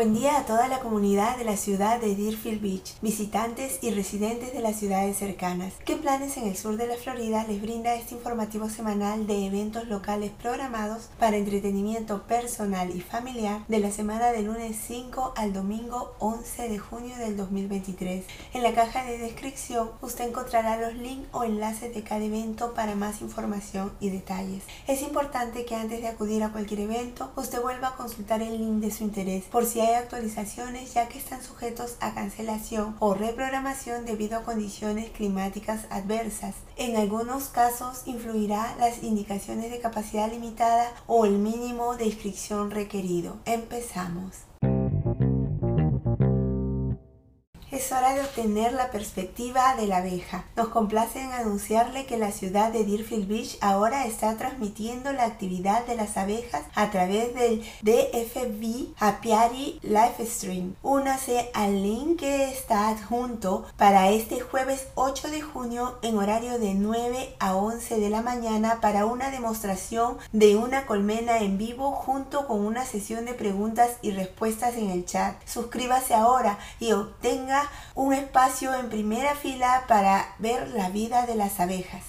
Buen día a toda la comunidad de la ciudad de Deerfield Beach, visitantes y residentes de las ciudades cercanas. ¿Qué planes en el sur de la Florida les brinda este informativo semanal de eventos locales programados para entretenimiento personal y familiar de la semana del lunes 5 al domingo 11 de junio del 2023? En la caja de descripción usted encontrará los links o enlaces de cada evento para más información y detalles. Es importante que antes de acudir a cualquier evento usted vuelva a consultar el link de su interés por si hay actualizaciones ya que están sujetos a cancelación o reprogramación debido a condiciones climáticas adversas. En algunos casos influirá las indicaciones de capacidad limitada o el mínimo de inscripción requerido. Empezamos. Es hora de obtener la perspectiva de la abeja. Nos complace en anunciarle que la ciudad de Deerfield Beach ahora está transmitiendo la actividad de las abejas a través del DFB Apiary Livestream. Únase al link que está adjunto para este jueves 8 de junio en horario de 9 a 11 de la mañana para una demostración de una colmena en vivo junto con una sesión de preguntas y respuestas en el chat. Suscríbase ahora y obtenga un espacio en primera fila para ver la vida de las abejas.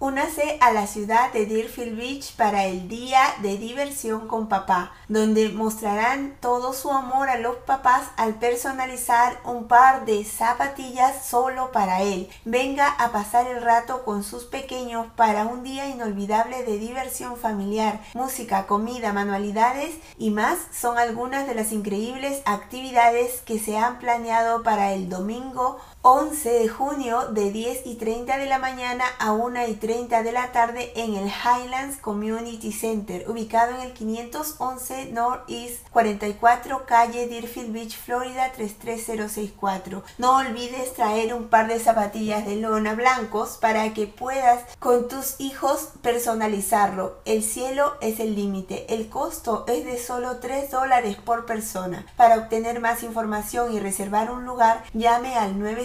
Únase a la ciudad de Deerfield Beach para el día de diversión con papá, donde mostrarán todo su amor a los papás al personalizar un par de zapatillas solo para él. Venga a pasar el rato con sus pequeños para un día inolvidable de diversión familiar, música, comida, manualidades y más son algunas de las increíbles actividades que se han planeado para el domingo 11 de junio de 10 y 30 de la mañana a 1 y 30 de la tarde en el Highlands Community Center, ubicado en el 511 Northeast 44 calle Deerfield Beach, Florida 33064. No olvides traer un par de zapatillas de lona blancos para que puedas con tus hijos personalizarlo. El cielo es el límite. El costo es de solo 3 dólares por persona. Para obtener más información y reservar un lugar, llame al 9